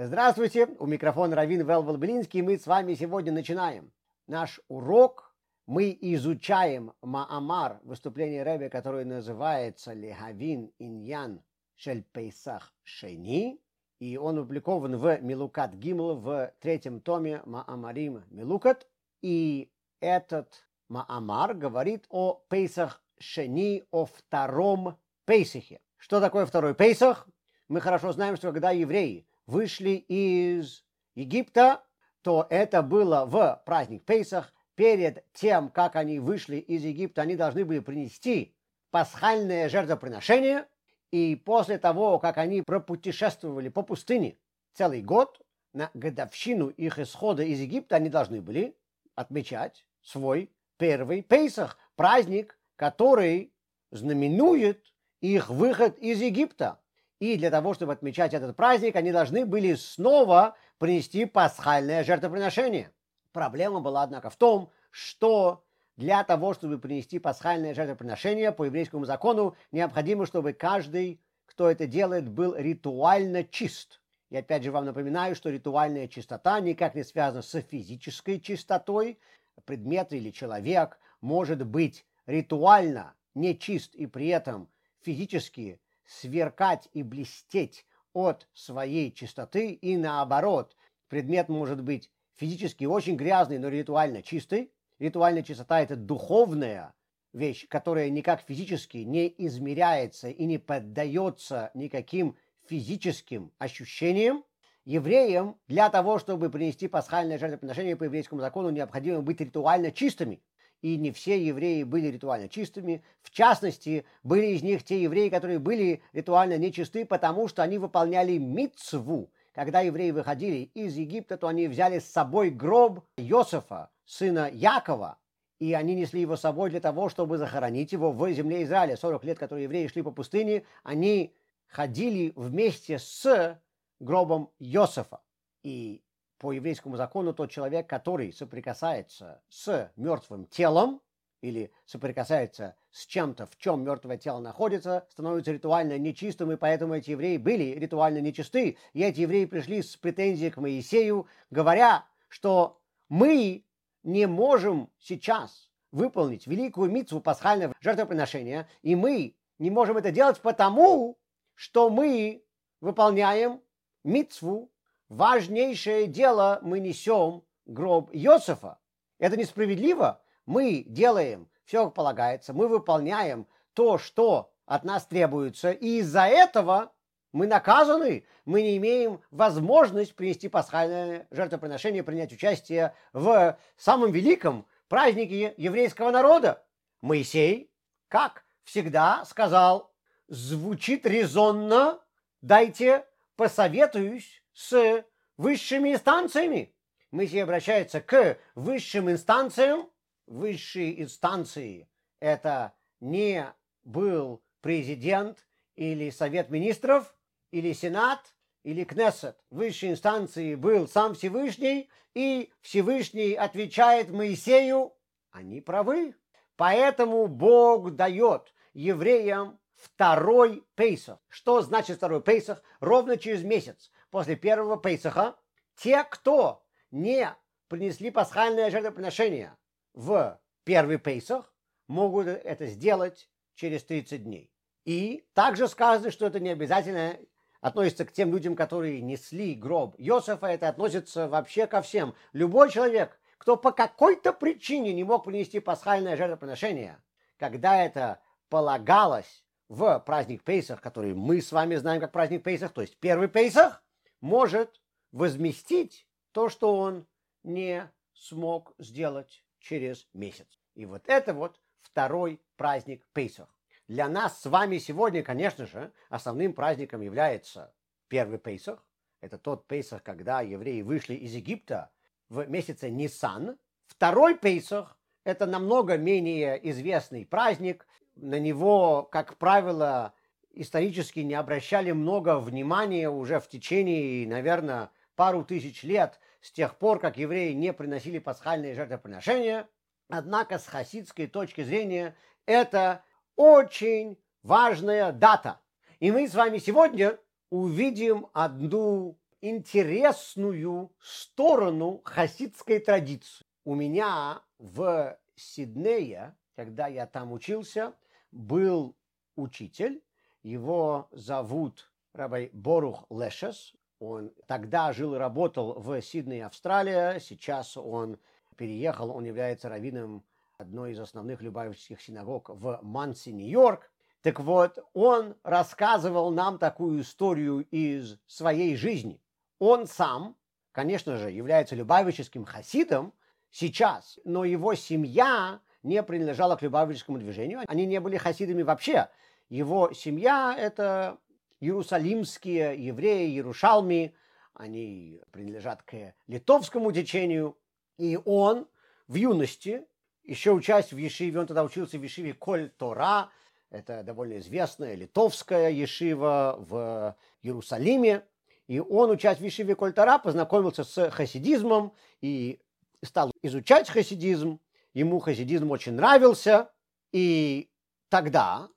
Здравствуйте, у микрофона Равин Велвел Блинский. Мы с вами сегодня начинаем наш урок. Мы изучаем Маамар, выступление Рэбе, которое называется Лехавин Иньян Шель Пейсах Шени. И он опубликован в Милукат Гимл в третьем томе Маамарим Милукат. И этот Маамар говорит о Пейсах Шени, о втором Пейсахе. Что такое второй Пейсах? Мы хорошо знаем, что когда евреи вышли из Египта, то это было в праздник Пейсах. Перед тем, как они вышли из Египта, они должны были принести пасхальное жертвоприношение. И после того, как они пропутешествовали по пустыне целый год, на годовщину их исхода из Египта они должны были отмечать свой первый Пейсах, праздник, который знаменует их выход из Египта. И для того, чтобы отмечать этот праздник, они должны были снова принести пасхальное жертвоприношение. Проблема была, однако, в том, что для того, чтобы принести пасхальное жертвоприношение по еврейскому закону, необходимо, чтобы каждый, кто это делает, был ритуально чист. И опять же вам напоминаю, что ритуальная чистота никак не связана с физической чистотой. Предмет или человек может быть ритуально нечист и при этом физически сверкать и блестеть от своей чистоты, и наоборот, предмет может быть физически очень грязный, но ритуально чистый. Ритуальная чистота – это духовная вещь, которая никак физически не измеряется и не поддается никаким физическим ощущениям. Евреям для того, чтобы принести пасхальное жертвоприношение по еврейскому закону, необходимо быть ритуально чистыми и не все евреи были ритуально чистыми. В частности, были из них те евреи, которые были ритуально нечисты, потому что они выполняли мицву. Когда евреи выходили из Египта, то они взяли с собой гроб Иосифа, сына Якова, и они несли его с собой для того, чтобы захоронить его в земле Израиля. 40 лет, которые евреи шли по пустыне, они ходили вместе с гробом Иосифа. И по еврейскому закону тот человек, который соприкасается с мертвым телом или соприкасается с чем-то, в чем мертвое тело находится, становится ритуально нечистым, и поэтому эти евреи были ритуально нечисты. И эти евреи пришли с претензией к Моисею, говоря, что мы не можем сейчас выполнить великую митцву пасхального жертвоприношения, и мы не можем это делать потому, что мы выполняем митцву важнейшее дело мы несем гроб Иосифа. Это несправедливо. Мы делаем все, как полагается, мы выполняем то, что от нас требуется, и из-за этого мы наказаны, мы не имеем возможность принести пасхальное жертвоприношение, принять участие в самом великом празднике еврейского народа. Моисей, как всегда, сказал, звучит резонно, дайте посоветуюсь с высшими инстанциями. Моисей обращается к высшим инстанциям. Высшие инстанции – это не был президент или Совет министров, или Сенат, или Кнессет. Высшей инстанции был сам Всевышний, и Всевышний отвечает Моисею, они правы. Поэтому Бог дает евреям второй Пейсах. Что значит второй Пейсах? Ровно через месяц после первого Пейсаха, те, кто не принесли пасхальное жертвоприношение в первый Пейсах, могут это сделать через 30 дней. И также сказано, что это не обязательно относится к тем людям, которые несли гроб Иосифа, это относится вообще ко всем. Любой человек, кто по какой-то причине не мог принести пасхальное жертвоприношение, когда это полагалось в праздник Пейсах, который мы с вами знаем как праздник Пейсах, то есть первый Пейсах, может возместить то, что он не смог сделать через месяц. И вот это вот второй праздник Пейсах. Для нас с вами сегодня, конечно же, основным праздником является первый Пейсах. Это тот Пейсах, когда евреи вышли из Египта в месяце Нисан. Второй Пейсах – это намного менее известный праздник. На него, как правило, исторически не обращали много внимания уже в течение, наверное, пару тысяч лет с тех пор, как евреи не приносили пасхальные жертвоприношения. Однако с хасидской точки зрения это очень важная дата. И мы с вами сегодня увидим одну интересную сторону хасидской традиции. У меня в Сиднее, когда я там учился, был учитель, его зовут Рабай Борух Лешес. Он тогда жил и работал в Сиднее, Австралия. Сейчас он переехал, он является раввином одной из основных любавических синагог в Манси, Нью-Йорк. Так вот, он рассказывал нам такую историю из своей жизни. Он сам, конечно же, является любавическим хасидом сейчас, но его семья не принадлежала к любавическому движению. Они не были хасидами вообще. Его семья – это иерусалимские евреи, Ярушалми, они принадлежат к литовскому течению. И он в юности, еще учась в Ешиве, он тогда учился в Ешиве Коль Тора, это довольно известная литовская Ешива в Иерусалиме. И он, учась в Ешиве Коль Тора, познакомился с хасидизмом и стал изучать хасидизм. Ему хасидизм очень нравился. И тогда,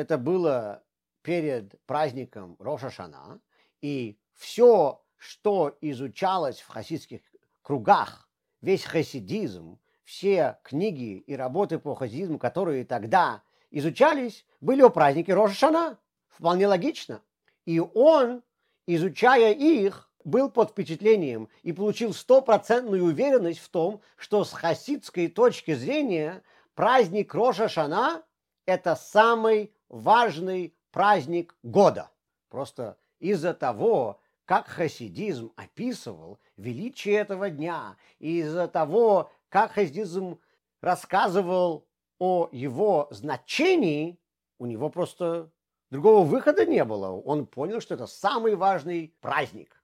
это было перед праздником Роша Шана, и все, что изучалось в хасидских кругах, весь хасидизм, все книги и работы по хасидизму, которые тогда изучались, были о празднике Роша Шана. Вполне логично. И он, изучая их, был под впечатлением и получил стопроцентную уверенность в том, что с хасидской точки зрения праздник Роша это самый важный праздник года. Просто из-за того, как хасидизм описывал величие этого дня, и из-за того, как хасидизм рассказывал о его значении, у него просто другого выхода не было. Он понял, что это самый важный праздник.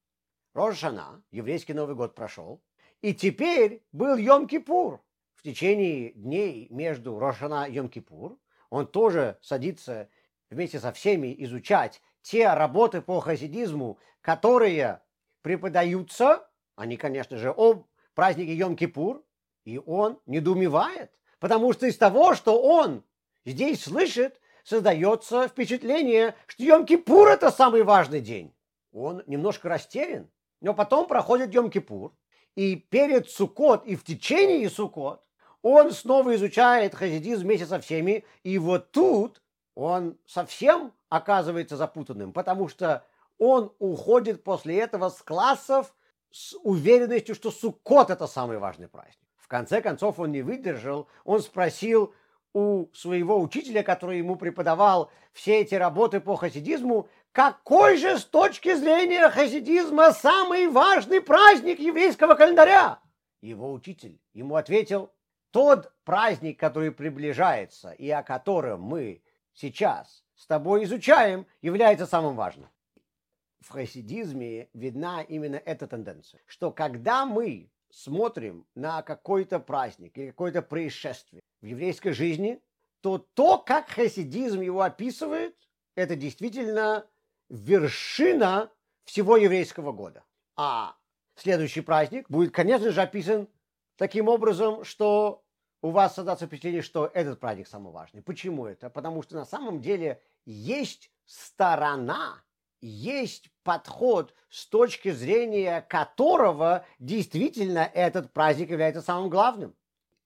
Рожшана, еврейский Новый год прошел, и теперь был Йом-Кипур. В течение дней между Рошана и Йом-Кипур он тоже садится вместе со всеми изучать те работы по хасидизму, которые преподаются, они, конечно же, о празднике Йом-Кипур, и он недоумевает, потому что из того, что он здесь слышит, создается впечатление, что Йом-Кипур – это самый важный день. Он немножко растерян, но потом проходит Йом-Кипур, и перед Суккот, и в течение Суккот он снова изучает хасидизм вместе со всеми, и вот тут он совсем оказывается запутанным, потому что он уходит после этого с классов с уверенностью, что Суккот – это самый важный праздник. В конце концов он не выдержал, он спросил у своего учителя, который ему преподавал все эти работы по хасидизму, какой же с точки зрения хасидизма самый важный праздник еврейского календаря? Его учитель ему ответил, тот праздник, который приближается и о котором мы сейчас с тобой изучаем, является самым важным. В хасидизме видна именно эта тенденция, что когда мы смотрим на какой-то праздник или какое-то происшествие в еврейской жизни, то то, как хасидизм его описывает, это действительно вершина всего еврейского года. А следующий праздник будет, конечно же, описан таким образом, что у вас создаться впечатление, что этот праздник самый важный. Почему это? Потому что на самом деле есть сторона, есть подход, с точки зрения которого действительно этот праздник является самым главным.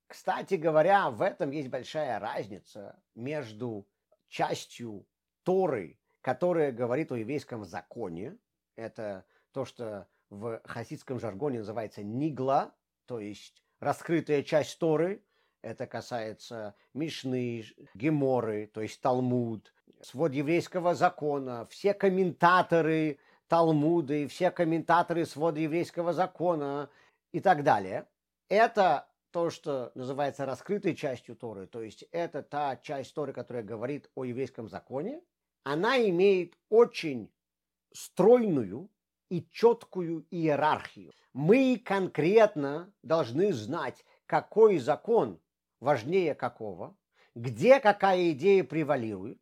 Кстати говоря, в этом есть большая разница между частью Торы, которая говорит о еврейском законе. Это то, что в хасидском жаргоне называется нигла, то есть раскрытая часть Торы, это касается Мишны, Геморы, то есть Талмуд, свод еврейского закона, все комментаторы Талмуда и все комментаторы свода еврейского закона и так далее. Это то, что называется раскрытой частью Торы, то есть это та часть Торы, которая говорит о еврейском законе, она имеет очень стройную и четкую иерархию. Мы конкретно должны знать, какой закон важнее какого, где какая идея превалирует,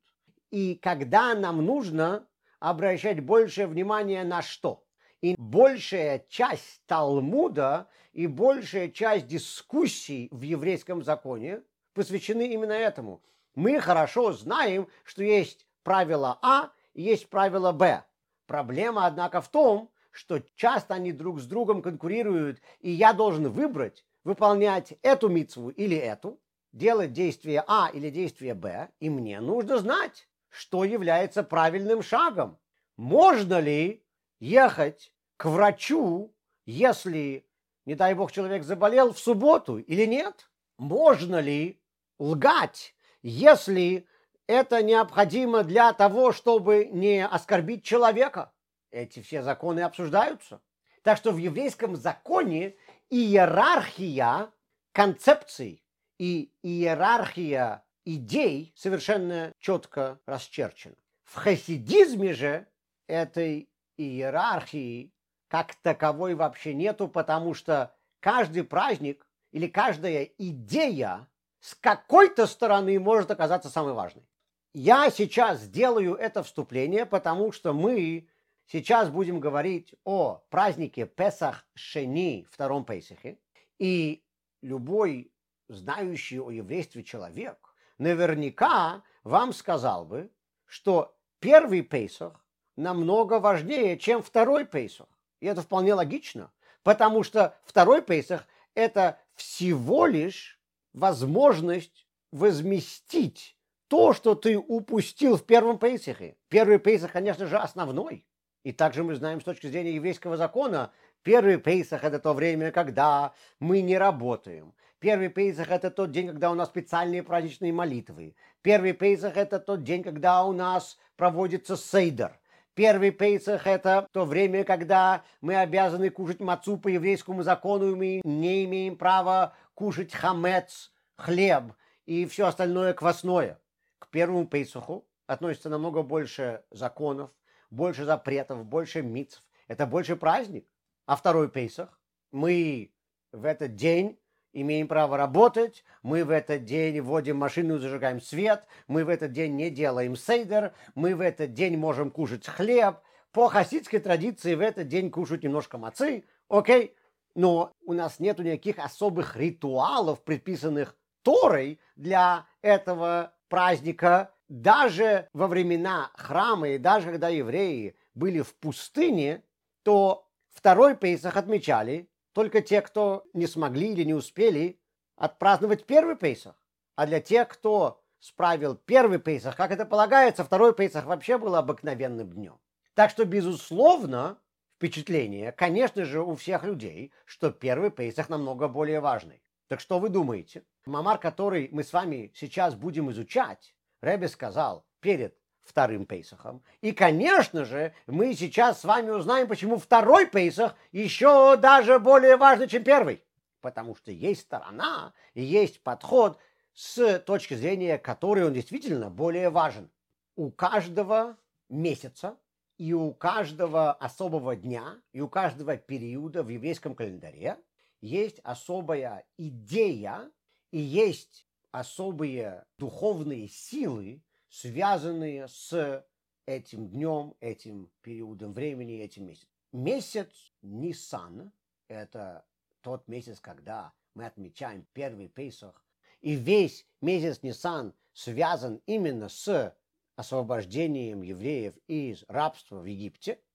и когда нам нужно обращать большее внимание на что. И большая часть Талмуда и большая часть дискуссий в еврейском законе посвящены именно этому. Мы хорошо знаем, что есть правило А и есть правило Б. Проблема, однако, в том, что часто они друг с другом конкурируют, и я должен выбрать, выполнять эту митцву или эту, делать действие А или действие Б, и мне нужно знать, что является правильным шагом. Можно ли ехать к врачу, если, не дай бог, человек заболел в субботу или нет? Можно ли лгать, если это необходимо для того, чтобы не оскорбить человека? Эти все законы обсуждаются. Так что в еврейском законе иерархия концепций и иерархия идей совершенно четко расчерчена. В хасидизме же этой иерархии как таковой вообще нету, потому что каждый праздник или каждая идея с какой-то стороны может оказаться самой важной. Я сейчас делаю это вступление, потому что мы сейчас будем говорить о празднике Песах Шени, втором Песахе, и любой знающий о еврействе человек наверняка вам сказал бы, что первый Песах намного важнее, чем второй Песах. И это вполне логично, потому что второй Песах – это всего лишь возможность возместить то, что ты упустил в первом Пейсахе. Первый Пейсах, конечно же, основной. И также мы знаем с точки зрения еврейского закона, первый Пейсах – это то время, когда мы не работаем. Первый Пейсах – это тот день, когда у нас специальные праздничные молитвы. Первый Пейсах – это тот день, когда у нас проводится сейдер. Первый Пейсах – это то время, когда мы обязаны кушать мацу по еврейскому закону, и мы не имеем права кушать хамец, хлеб и все остальное квасное к первому Пейсуху относится намного больше законов, больше запретов, больше митцв. Это больше праздник. А второй Пейсах мы в этот день имеем право работать, мы в этот день вводим машину зажигаем свет, мы в этот день не делаем сейдер, мы в этот день можем кушать хлеб. По хасидской традиции в этот день кушать немножко мацы, окей? Но у нас нет никаких особых ритуалов, предписанных Торой для этого праздника даже во времена храма и даже когда евреи были в пустыне, то второй Пейсах отмечали только те, кто не смогли или не успели отпраздновать первый Пейсах. А для тех, кто справил первый Пейсах, как это полагается, второй Пейсах вообще был обыкновенным днем. Так что, безусловно, впечатление, конечно же, у всех людей, что первый Пейсах намного более важный. Так что вы думаете? Мамар, который мы с вами сейчас будем изучать, Рэбе сказал перед вторым Пейсахом. И, конечно же, мы сейчас с вами узнаем, почему второй Пейсах еще даже более важный, чем первый. Потому что есть сторона и есть подход, с точки зрения которой он действительно более важен. У каждого месяца и у каждого особого дня и у каждого периода в еврейском календаре есть особая идея и есть особые духовные силы, связанные с этим днем, этим периодом времени, этим месяцем. Месяц Нисан – это тот месяц, когда мы отмечаем первый Песах, и весь месяц Нисан связан именно с освобождением евреев из рабства в Египте –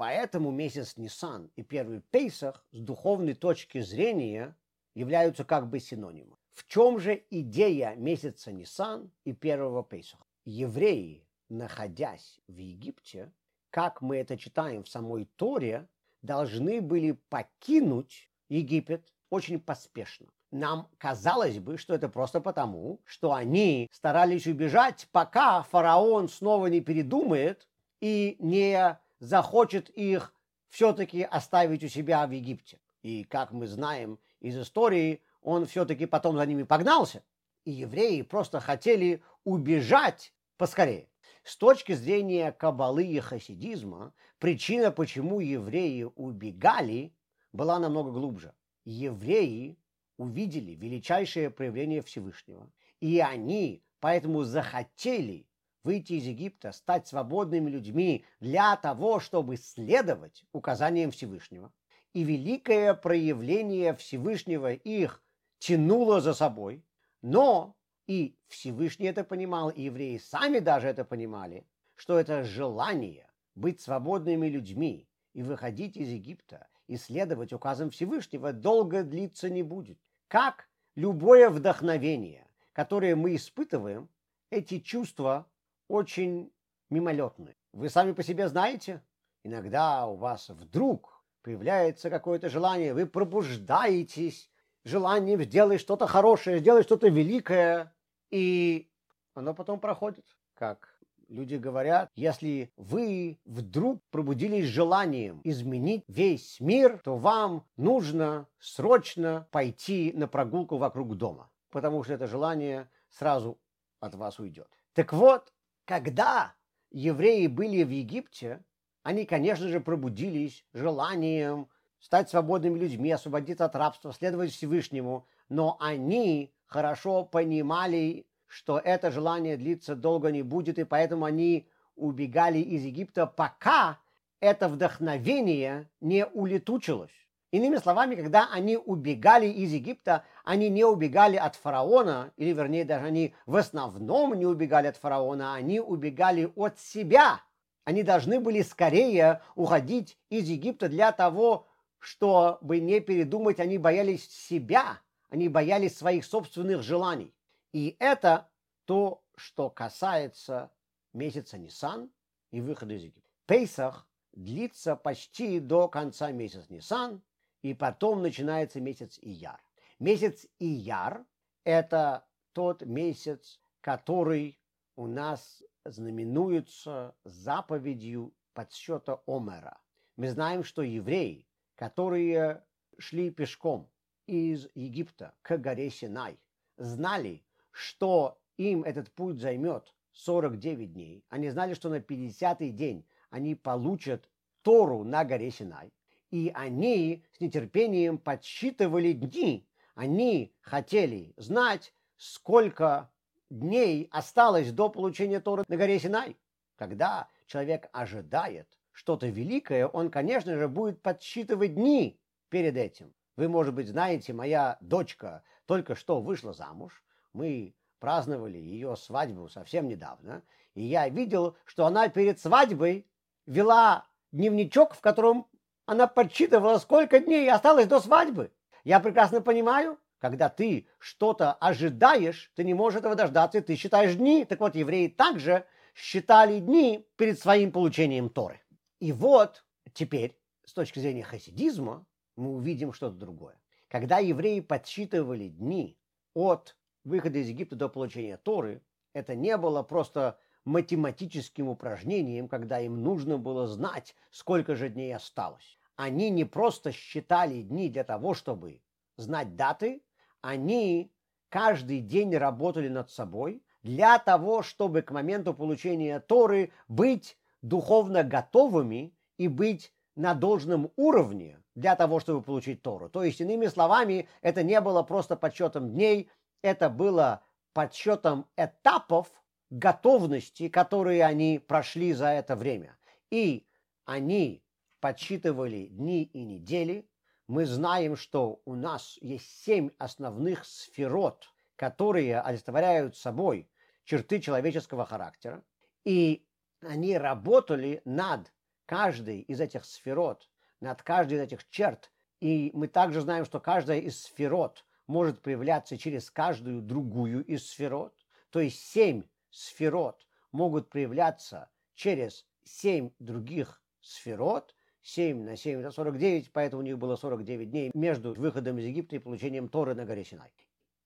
Поэтому месяц Нисан и первый Пейсах с духовной точки зрения являются как бы синонимом. В чем же идея месяца Нисан и первого Пейсаха? Евреи, находясь в Египте, как мы это читаем в самой Торе, должны были покинуть Египет очень поспешно. Нам казалось бы, что это просто потому, что они старались убежать, пока фараон снова не передумает и не захочет их все-таки оставить у себя в Египте. И, как мы знаем из истории, он все-таки потом за ними погнался. И евреи просто хотели убежать поскорее. С точки зрения кабалы и хасидизма, причина, почему евреи убегали, была намного глубже. Евреи увидели величайшее проявление Всевышнего, и они поэтому захотели выйти из Египта, стать свободными людьми для того, чтобы следовать указаниям Всевышнего. И великое проявление Всевышнего их тянуло за собой, но и Всевышний это понимал, и евреи сами даже это понимали, что это желание быть свободными людьми и выходить из Египта, и следовать указам Всевышнего долго длиться не будет. Как любое вдохновение, которое мы испытываем, эти чувства очень мимолетны. Вы сами по себе знаете, иногда у вас вдруг появляется какое-то желание, вы пробуждаетесь желанием сделать что-то хорошее, сделать что-то великое, и оно потом проходит, как люди говорят, если вы вдруг пробудились желанием изменить весь мир, то вам нужно срочно пойти на прогулку вокруг дома, потому что это желание сразу от вас уйдет. Так вот, когда евреи были в Египте, они, конечно же, пробудились желанием стать свободными людьми, освободиться от рабства, следовать Всевышнему, но они хорошо понимали, что это желание длиться долго не будет, и поэтому они убегали из Египта, пока это вдохновение не улетучилось. Иными словами, когда они убегали из Египта, они не убегали от фараона, или вернее даже они в основном не убегали от фараона, они убегали от себя. Они должны были скорее уходить из Египта для того, чтобы не передумать, они боялись себя, они боялись своих собственных желаний. И это то, что касается месяца Нисан и выхода из Египта. Пейсах длится почти до конца месяца Нисан, и потом начинается месяц Ияр. Месяц Ияр – это тот месяц, который у нас знаменуется заповедью подсчета Омера. Мы знаем, что евреи, которые шли пешком из Египта к горе Синай, знали, что им этот путь займет 49 дней. Они знали, что на 50-й день они получат Тору на горе Синай и они с нетерпением подсчитывали дни. Они хотели знать, сколько дней осталось до получения Торы на горе Синай. Когда человек ожидает что-то великое, он, конечно же, будет подсчитывать дни перед этим. Вы, может быть, знаете, моя дочка только что вышла замуж. Мы праздновали ее свадьбу совсем недавно. И я видел, что она перед свадьбой вела дневничок, в котором она подсчитывала, сколько дней осталось до свадьбы. Я прекрасно понимаю, когда ты что-то ожидаешь, ты не можешь этого дождаться, ты считаешь дни. Так вот, евреи также считали дни перед своим получением Торы. И вот теперь, с точки зрения хасидизма, мы увидим что-то другое. Когда евреи подсчитывали дни от выхода из Египта до получения Торы, это не было просто математическим упражнением, когда им нужно было знать, сколько же дней осталось они не просто считали дни для того, чтобы знать даты, они каждый день работали над собой для того, чтобы к моменту получения Торы быть духовно готовыми и быть на должном уровне для того, чтобы получить Тору. То есть, иными словами, это не было просто подсчетом дней, это было подсчетом этапов готовности, которые они прошли за это время. И они подсчитывали дни и недели, мы знаем, что у нас есть семь основных сферот, которые олицетворяют собой черты человеческого характера. И они работали над каждой из этих сферот, над каждой из этих черт. И мы также знаем, что каждая из сферот может проявляться через каждую другую из сферот. То есть семь сферот могут проявляться через семь других сферот – 7 на 7 это 49, поэтому у них было 49 дней между выходом из Египта и получением Торы на горе Синай.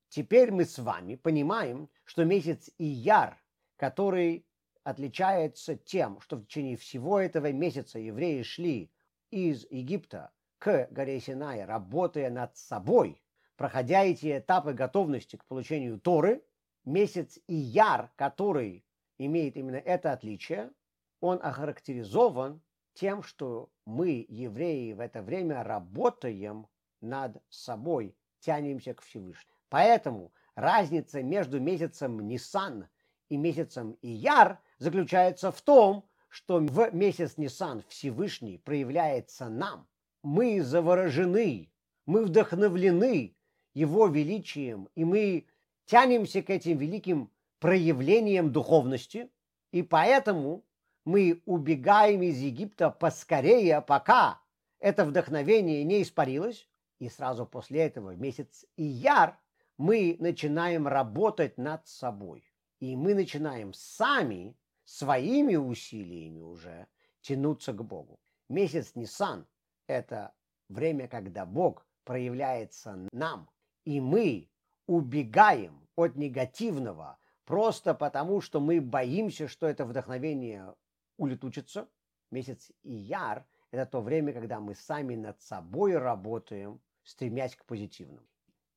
Теперь мы с вами понимаем, что месяц Ияр, который отличается тем, что в течение всего этого месяца евреи шли из Египта к горе Синай, работая над собой, проходя эти этапы готовности к получению Торы, месяц Ияр, который имеет именно это отличие, он охарактеризован тем, что мы, евреи, в это время работаем над собой, тянемся к Всевышнему. Поэтому разница между месяцем Нисан и месяцем Ияр заключается в том, что в месяц Нисан Всевышний проявляется нам. Мы заворожены, мы вдохновлены Его величием, и мы тянемся к этим великим проявлениям духовности, и поэтому мы убегаем из Египта поскорее, пока это вдохновение не испарилось, и сразу после этого в месяц Ияр мы начинаем работать над собой. И мы начинаем сами, своими усилиями уже, тянуться к Богу. Месяц Нисан – это время, когда Бог проявляется нам, и мы убегаем от негативного просто потому, что мы боимся, что это вдохновение улетучится. Месяц Ияр – это то время, когда мы сами над собой работаем, стремясь к позитивному.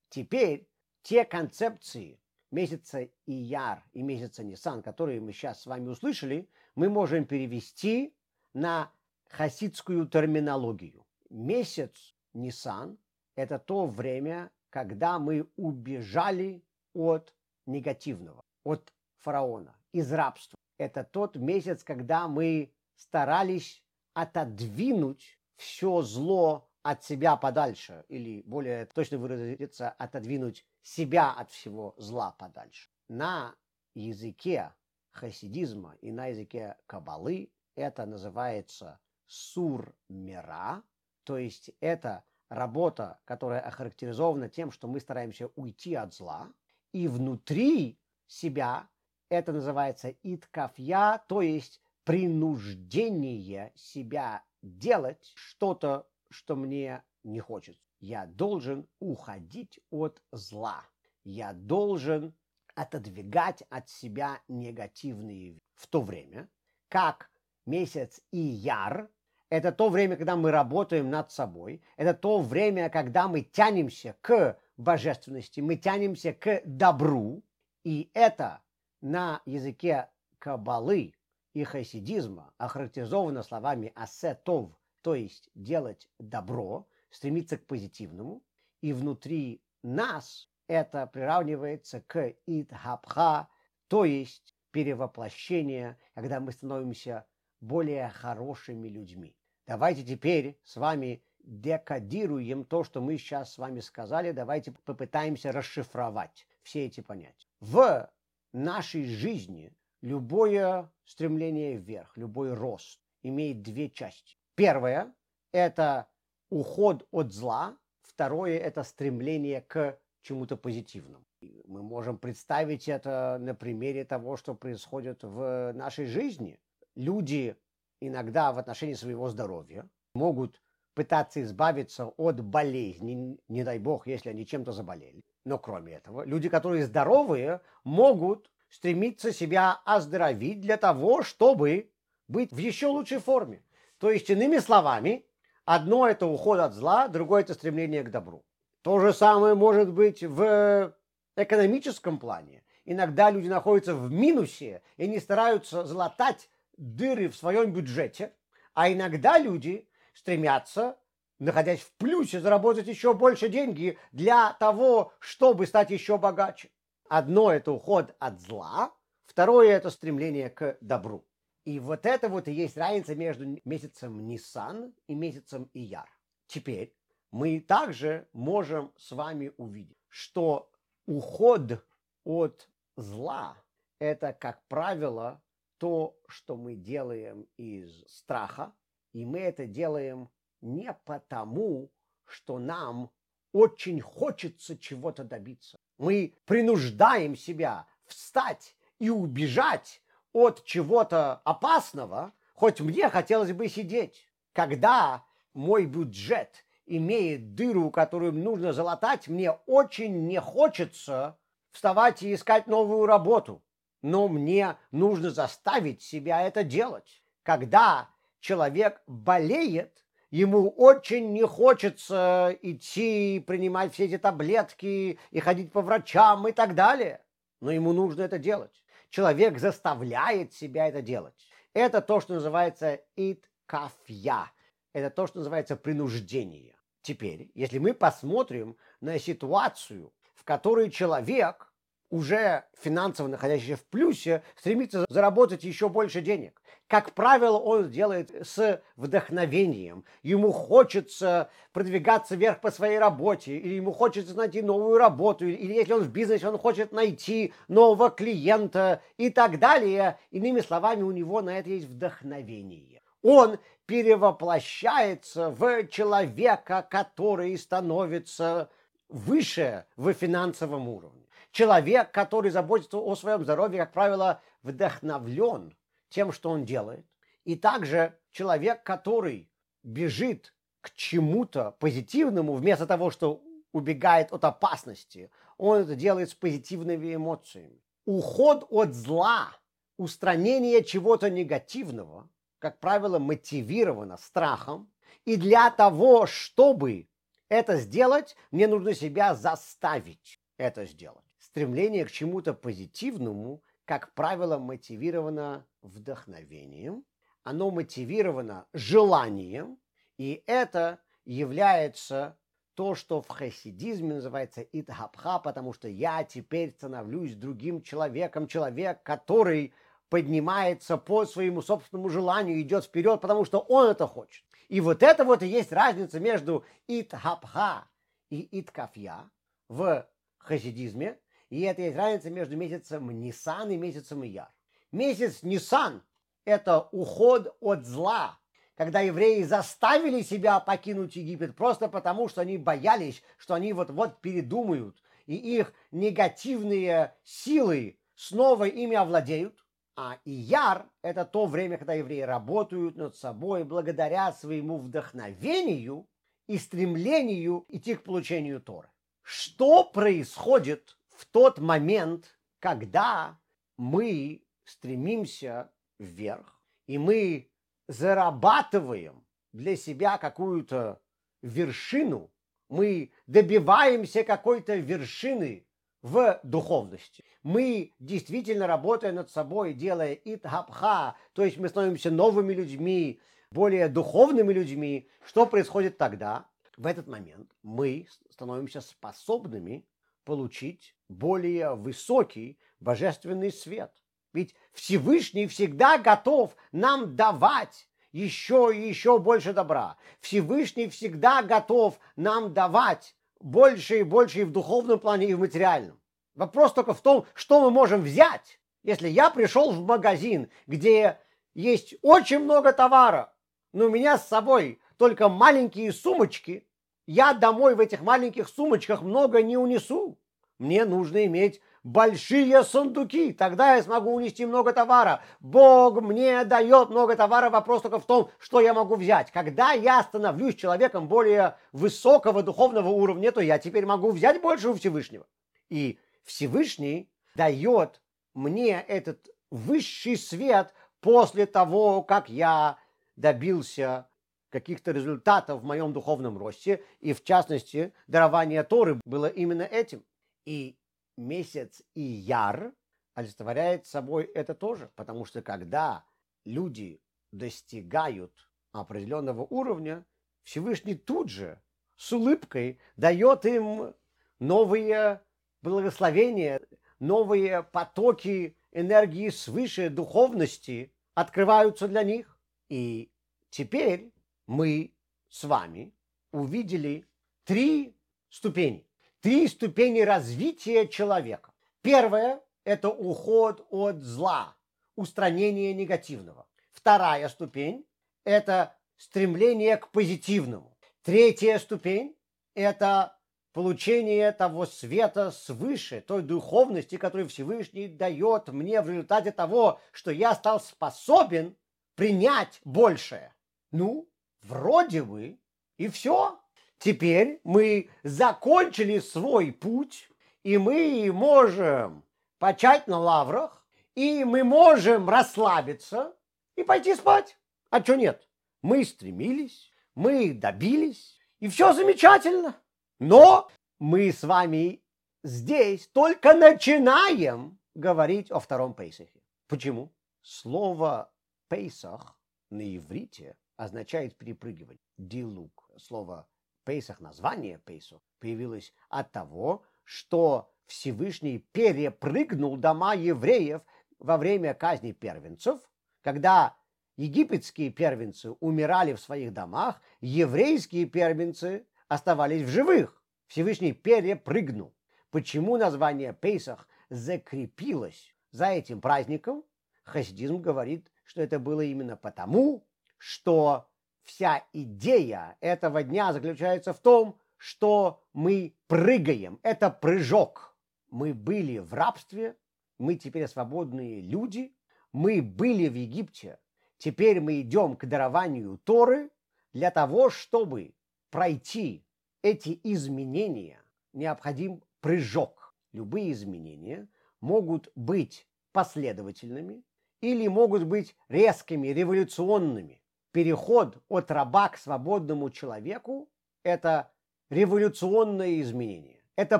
Теперь те концепции месяца Ияр и месяца Нисан, которые мы сейчас с вами услышали, мы можем перевести на хасидскую терминологию. Месяц Нисан – это то время, когда мы убежали от негативного, от фараона, из рабства. Это тот месяц, когда мы старались отодвинуть все зло от себя подальше, или более точно выразиться, отодвинуть себя от всего зла подальше. На языке хасидизма и на языке кабалы это называется сур-мера, то есть это работа, которая охарактеризована тем, что мы стараемся уйти от зла, и внутри себя это называется иткафья, то есть принуждение себя делать что-то, что мне не хочется. Я должен уходить от зла. Я должен отодвигать от себя негативные в то время, как месяц Ияр – это то время, когда мы работаем над собой, это то время, когда мы тянемся к божественности, мы тянемся к добру, и это на языке кабалы и хасидизма охарактеризовано словами «асетов», то есть делать добро, стремиться к позитивному, и внутри нас это приравнивается к идхабха, то есть перевоплощение, когда мы становимся более хорошими людьми. Давайте теперь с вами декодируем то, что мы сейчас с вами сказали. Давайте попытаемся расшифровать все эти понятия. В нашей жизни любое стремление вверх, любой рост имеет две части. Первое – это уход от зла. Второе – это стремление к чему-то позитивному. Мы можем представить это на примере того, что происходит в нашей жизни. Люди иногда в отношении своего здоровья могут пытаться избавиться от болезни, не дай бог, если они чем-то заболели. Но кроме этого, люди, которые здоровые, могут стремиться себя оздоровить для того, чтобы быть в еще лучшей форме. То есть, иными словами, одно это уход от зла, другое это стремление к добру. То же самое может быть в экономическом плане. Иногда люди находятся в минусе и не стараются залатать дыры в своем бюджете, а иногда люди стремятся, находясь в плюсе, заработать еще больше деньги для того, чтобы стать еще богаче. Одно – это уход от зла, второе – это стремление к добру. И вот это вот и есть разница между месяцем Нисан и месяцем Ияр. Теперь мы также можем с вами увидеть, что уход от зла – это, как правило, то, что мы делаем из страха, и мы это делаем не потому, что нам очень хочется чего-то добиться. Мы принуждаем себя встать и убежать от чего-то опасного, хоть мне хотелось бы сидеть. Когда мой бюджет имеет дыру, которую нужно залатать, мне очень не хочется вставать и искать новую работу но мне нужно заставить себя это делать. Когда человек болеет, ему очень не хочется идти, принимать все эти таблетки и ходить по врачам и так далее. Но ему нужно это делать. Человек заставляет себя это делать. Это то, что называется иткафья. Это то, что называется принуждение. Теперь, если мы посмотрим на ситуацию, в которой человек уже финансово находящийся в плюсе, стремится заработать еще больше денег. Как правило, он делает с вдохновением. Ему хочется продвигаться вверх по своей работе, или ему хочется найти новую работу, или если он в бизнесе, он хочет найти нового клиента и так далее. Иными словами, у него на это есть вдохновение. Он перевоплощается в человека, который становится выше в финансовом уровне. Человек, который заботится о своем здоровье, как правило, вдохновлен тем, что он делает. И также человек, который бежит к чему-то позитивному, вместо того, что убегает от опасности, он это делает с позитивными эмоциями. Уход от зла, устранение чего-то негативного, как правило, мотивировано страхом. И для того, чтобы это сделать, мне нужно себя заставить это сделать. Стремление к чему-то позитивному, как правило, мотивировано вдохновением, оно мотивировано желанием, и это является то, что в хасидизме называется итхабха, потому что я теперь становлюсь другим человеком, человек, который поднимается по своему собственному желанию, идет вперед, потому что он это хочет. И вот это вот и есть разница между итхабха и иткафья в хасидизме, и это есть разница между месяцем Нисан и месяцем Ияр. Месяц Нисан – это уход от зла, когда евреи заставили себя покинуть Египет просто потому, что они боялись, что они вот-вот передумают, и их негативные силы снова ими овладеют. А Ияр – это то время, когда евреи работают над собой благодаря своему вдохновению и стремлению идти к получению Торы. Что происходит в тот момент, когда мы стремимся вверх, и мы зарабатываем для себя какую-то вершину, мы добиваемся какой-то вершины в духовности. Мы действительно работая над собой, делая итхабха, то есть мы становимся новыми людьми, более духовными людьми. Что происходит тогда? В этот момент мы становимся способными получить более высокий божественный свет. Ведь Всевышний всегда готов нам давать еще и еще больше добра. Всевышний всегда готов нам давать больше и больше и в духовном плане, и в материальном. Вопрос только в том, что мы можем взять. Если я пришел в магазин, где есть очень много товара, но у меня с собой только маленькие сумочки, я домой в этих маленьких сумочках много не унесу. Мне нужно иметь большие сундуки, тогда я смогу унести много товара. Бог мне дает много товара, вопрос только в том, что я могу взять. Когда я становлюсь человеком более высокого духовного уровня, то я теперь могу взять больше у Всевышнего. И Всевышний дает мне этот высший свет после того, как я добился каких-то результатов в моем духовном росте, и в частности, дарование Торы было именно этим. И месяц Ияр олицетворяет собой это тоже, потому что когда люди достигают определенного уровня, Всевышний тут же с улыбкой дает им новые благословения, новые потоки энергии свыше, духовности открываются для них. И теперь мы с вами увидели три ступени три ступени развития человека. Первое – это уход от зла, устранение негативного. Вторая ступень – это стремление к позитивному. Третья ступень – это получение того света свыше, той духовности, которую Всевышний дает мне в результате того, что я стал способен принять большее. Ну, вроде бы и все. Теперь мы закончили свой путь, и мы можем почать на лаврах, и мы можем расслабиться и пойти спать. А что нет? Мы стремились, мы добились, и все замечательно. Но мы с вами здесь только начинаем говорить о втором Пейсахе. Почему? Слово Пейсах на иврите означает перепрыгивать. Дилук. Слово Пейсах, название Пейсах, появилось от того, что Всевышний перепрыгнул дома евреев во время казни первенцев, когда египетские первенцы умирали в своих домах, еврейские первенцы оставались в живых. Всевышний перепрыгнул. Почему название Пейсах закрепилось за этим праздником? Хасидизм говорит, что это было именно потому, что вся идея этого дня заключается в том, что мы прыгаем. Это прыжок. Мы были в рабстве, мы теперь свободные люди, мы были в Египте, теперь мы идем к дарованию Торы для того, чтобы пройти эти изменения, необходим прыжок. Любые изменения могут быть последовательными или могут быть резкими, революционными. Переход от раба к свободному человеку – это революционное изменение, это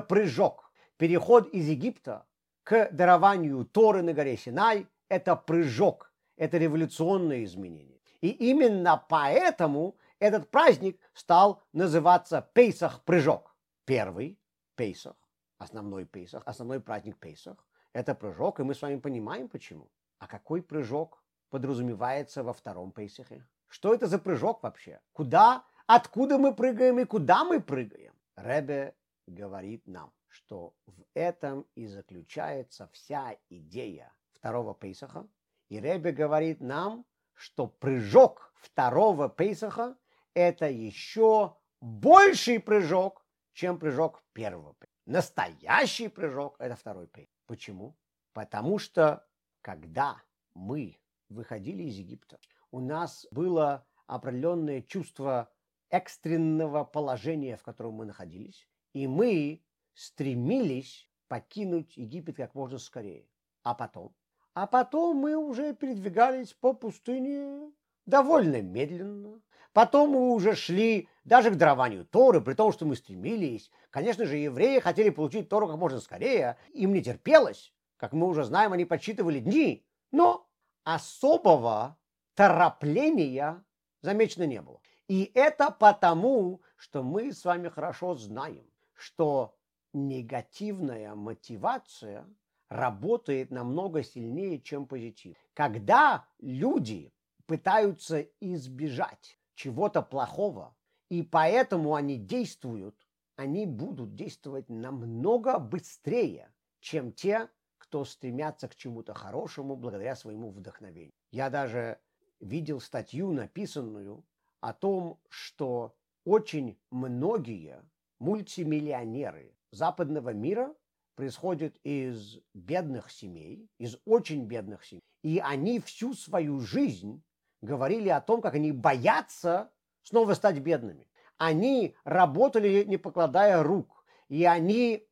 прыжок. Переход из Египта к дарованию Торы на горе Синай – это прыжок, это революционное изменение. И именно поэтому этот праздник стал называться Пейсах прыжок. Первый Пейсах, основной Пейсах, основной праздник Пейсах – это прыжок, и мы с вами понимаем почему. А какой прыжок подразумевается во втором Пейсахе? Что это за прыжок вообще? Куда, откуда мы прыгаем и куда мы прыгаем? Ребе говорит нам, что в этом и заключается вся идея второго Пейсаха. И Ребе говорит нам, что прыжок второго Пейсаха – это еще больший прыжок, чем прыжок первого. Настоящий прыжок – это второй Пейсах. Почему? Потому что когда мы выходили из Египта, у нас было определенное чувство экстренного положения, в котором мы находились, и мы стремились покинуть Египет как можно скорее. А потом? А потом мы уже передвигались по пустыне довольно медленно. Потом мы уже шли даже к дарованию Торы, при том, что мы стремились. Конечно же, евреи хотели получить Тору как можно скорее. Им не терпелось. Как мы уже знаем, они подсчитывали дни. Но особого торопления замечено не было. И это потому, что мы с вами хорошо знаем, что негативная мотивация работает намного сильнее, чем позитив. Когда люди пытаются избежать чего-то плохого, и поэтому они действуют, они будут действовать намного быстрее, чем те, кто стремятся к чему-то хорошему благодаря своему вдохновению. Я даже видел статью, написанную о том, что очень многие мультимиллионеры западного мира происходят из бедных семей, из очень бедных семей. И они всю свою жизнь говорили о том, как они боятся снова стать бедными. Они работали, не покладая рук. И они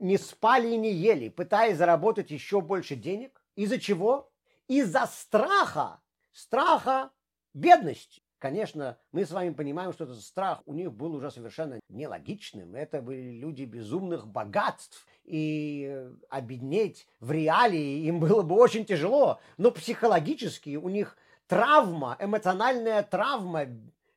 не спали и не ели, пытаясь заработать еще больше денег. Из-за чего? Из-за страха. Страха бедности. Конечно, мы с вами понимаем, что этот страх у них был уже совершенно нелогичным. Это были люди безумных богатств, и обеднеть в реалии им было бы очень тяжело. Но психологически у них травма, эмоциональная травма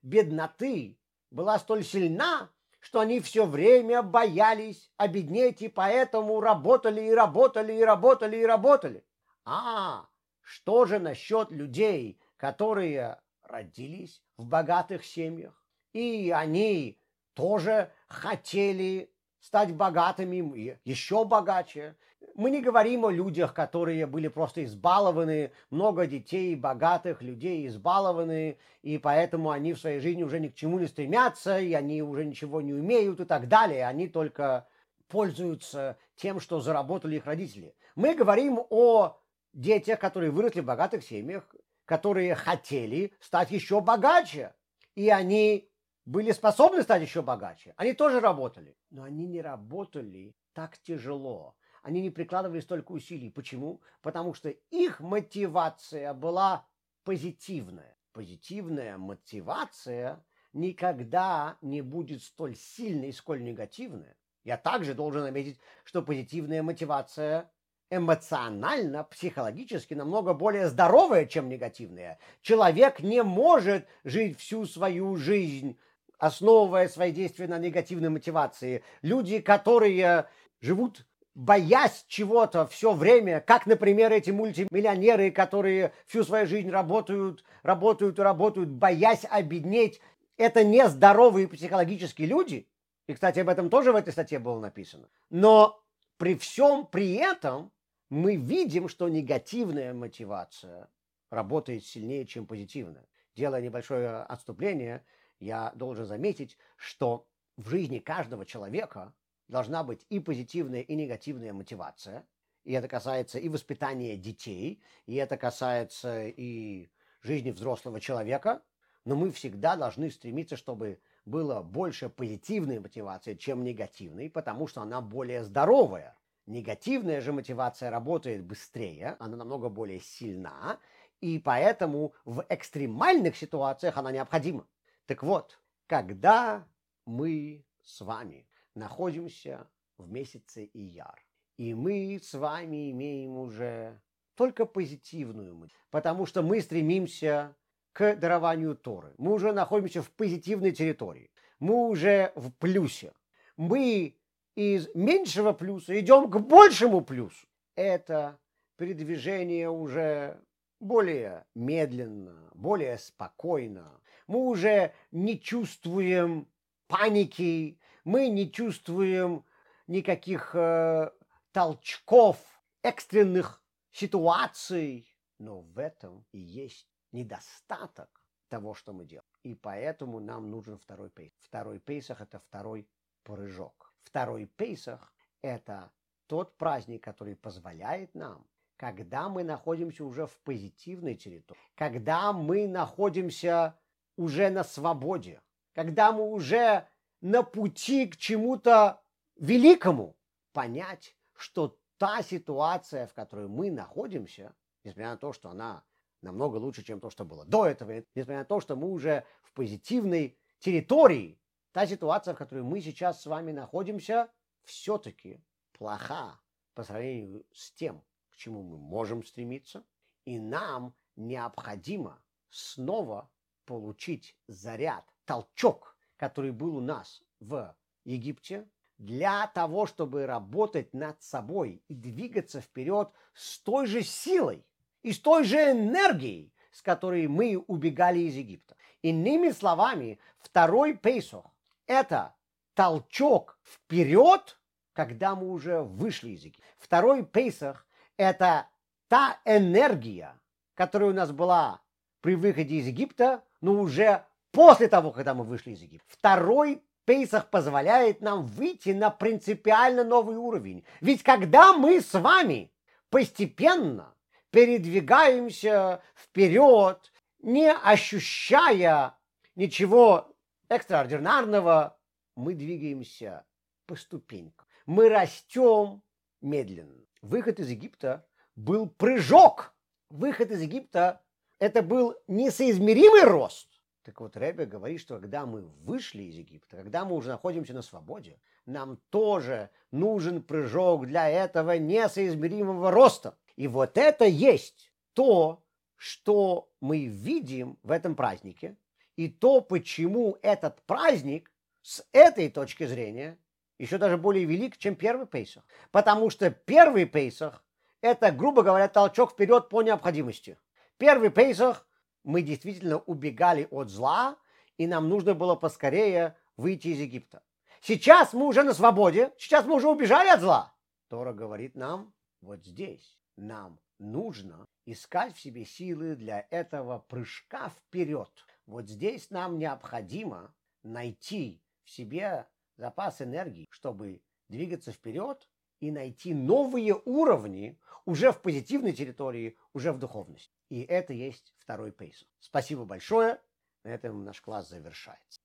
бедноты была столь сильна, что они все время боялись обеднеть, и поэтому работали и работали и работали и работали. А что же насчет людей, которые родились в богатых семьях, и они тоже хотели стать богатыми, еще богаче. Мы не говорим о людях, которые были просто избалованы, много детей, богатых людей избалованы, и поэтому они в своей жизни уже ни к чему не стремятся, и они уже ничего не умеют и так далее. Они только пользуются тем, что заработали их родители. Мы говорим о детях, которые выросли в богатых семьях, которые хотели стать еще богаче. И они были способны стать еще богаче. Они тоже работали. Но они не работали так тяжело. Они не прикладывали столько усилий. Почему? Потому что их мотивация была позитивная. Позитивная мотивация никогда не будет столь сильной, сколь негативная. Я также должен отметить, что позитивная мотивация эмоционально, психологически намного более здоровая, чем негативная. Человек не может жить всю свою жизнь, основывая свои действия на негативной мотивации. Люди, которые живут боясь чего-то все время, как, например, эти мультимиллионеры, которые всю свою жизнь работают, работают и работают, боясь обеднеть. Это нездоровые психологические люди. И, кстати, об этом тоже в этой статье было написано. Но при всем при этом мы видим, что негативная мотивация работает сильнее, чем позитивная. Делая небольшое отступление, я должен заметить, что в жизни каждого человека должна быть и позитивная, и негативная мотивация. И это касается и воспитания детей, и это касается и жизни взрослого человека. Но мы всегда должны стремиться, чтобы было больше позитивной мотивации, чем негативной, потому что она более здоровая. Негативная же мотивация работает быстрее, она намного более сильна, и поэтому в экстремальных ситуациях она необходима. Так вот, когда мы с вами находимся в месяце Ияр. И мы с вами имеем уже только позитивную, потому что мы стремимся к дарованию Торы. Мы уже находимся в позитивной территории. Мы уже в плюсе. Мы из меньшего плюса идем к большему плюсу. Это передвижение уже более медленно, более спокойно. Мы уже не чувствуем паники, мы не чувствуем никаких э, толчков, экстренных ситуаций. Но в этом и есть недостаток того, что мы делаем. И поэтому нам нужен второй пейсах. Второй пейсах – это второй прыжок. Второй пейсах – это тот праздник, который позволяет нам, когда мы находимся уже в позитивной территории, когда мы находимся уже на свободе, когда мы уже на пути к чему-то великому, понять, что та ситуация, в которой мы находимся, несмотря на то, что она намного лучше, чем то, что было до этого, несмотря на то, что мы уже в позитивной территории, та ситуация, в которой мы сейчас с вами находимся, все-таки плоха по сравнению с тем, к чему мы можем стремиться, и нам необходимо снова получить заряд, толчок который был у нас в Египте, для того, чтобы работать над собой и двигаться вперед с той же силой и с той же энергией, с которой мы убегали из Египта. Иными словами, второй Пейсох – это толчок вперед, когда мы уже вышли из Египта. Второй Пейсах – это та энергия, которая у нас была при выходе из Египта, но уже после того, когда мы вышли из Египта. Второй Пейсах позволяет нам выйти на принципиально новый уровень. Ведь когда мы с вами постепенно передвигаемся вперед, не ощущая ничего экстраординарного, мы двигаемся по ступенькам. Мы растем медленно. Выход из Египта был прыжок. Выход из Египта – это был несоизмеримый рост. Так вот, Рэбе говорит, что когда мы вышли из Египта, когда мы уже находимся на свободе, нам тоже нужен прыжок для этого несоизмеримого роста. И вот это есть то, что мы видим в этом празднике, и то, почему этот праздник с этой точки зрения еще даже более велик, чем первый Пейсах. Потому что первый Пейсах – это, грубо говоря, толчок вперед по необходимости. Первый Пейсах мы действительно убегали от зла, и нам нужно было поскорее выйти из Египта. Сейчас мы уже на свободе, сейчас мы уже убежали от зла. Тора говорит нам, вот здесь нам нужно искать в себе силы для этого прыжка вперед. Вот здесь нам необходимо найти в себе запас энергии, чтобы двигаться вперед и найти новые уровни уже в позитивной территории, уже в духовности. И это есть второй пейс. Спасибо большое. На этом наш класс завершается.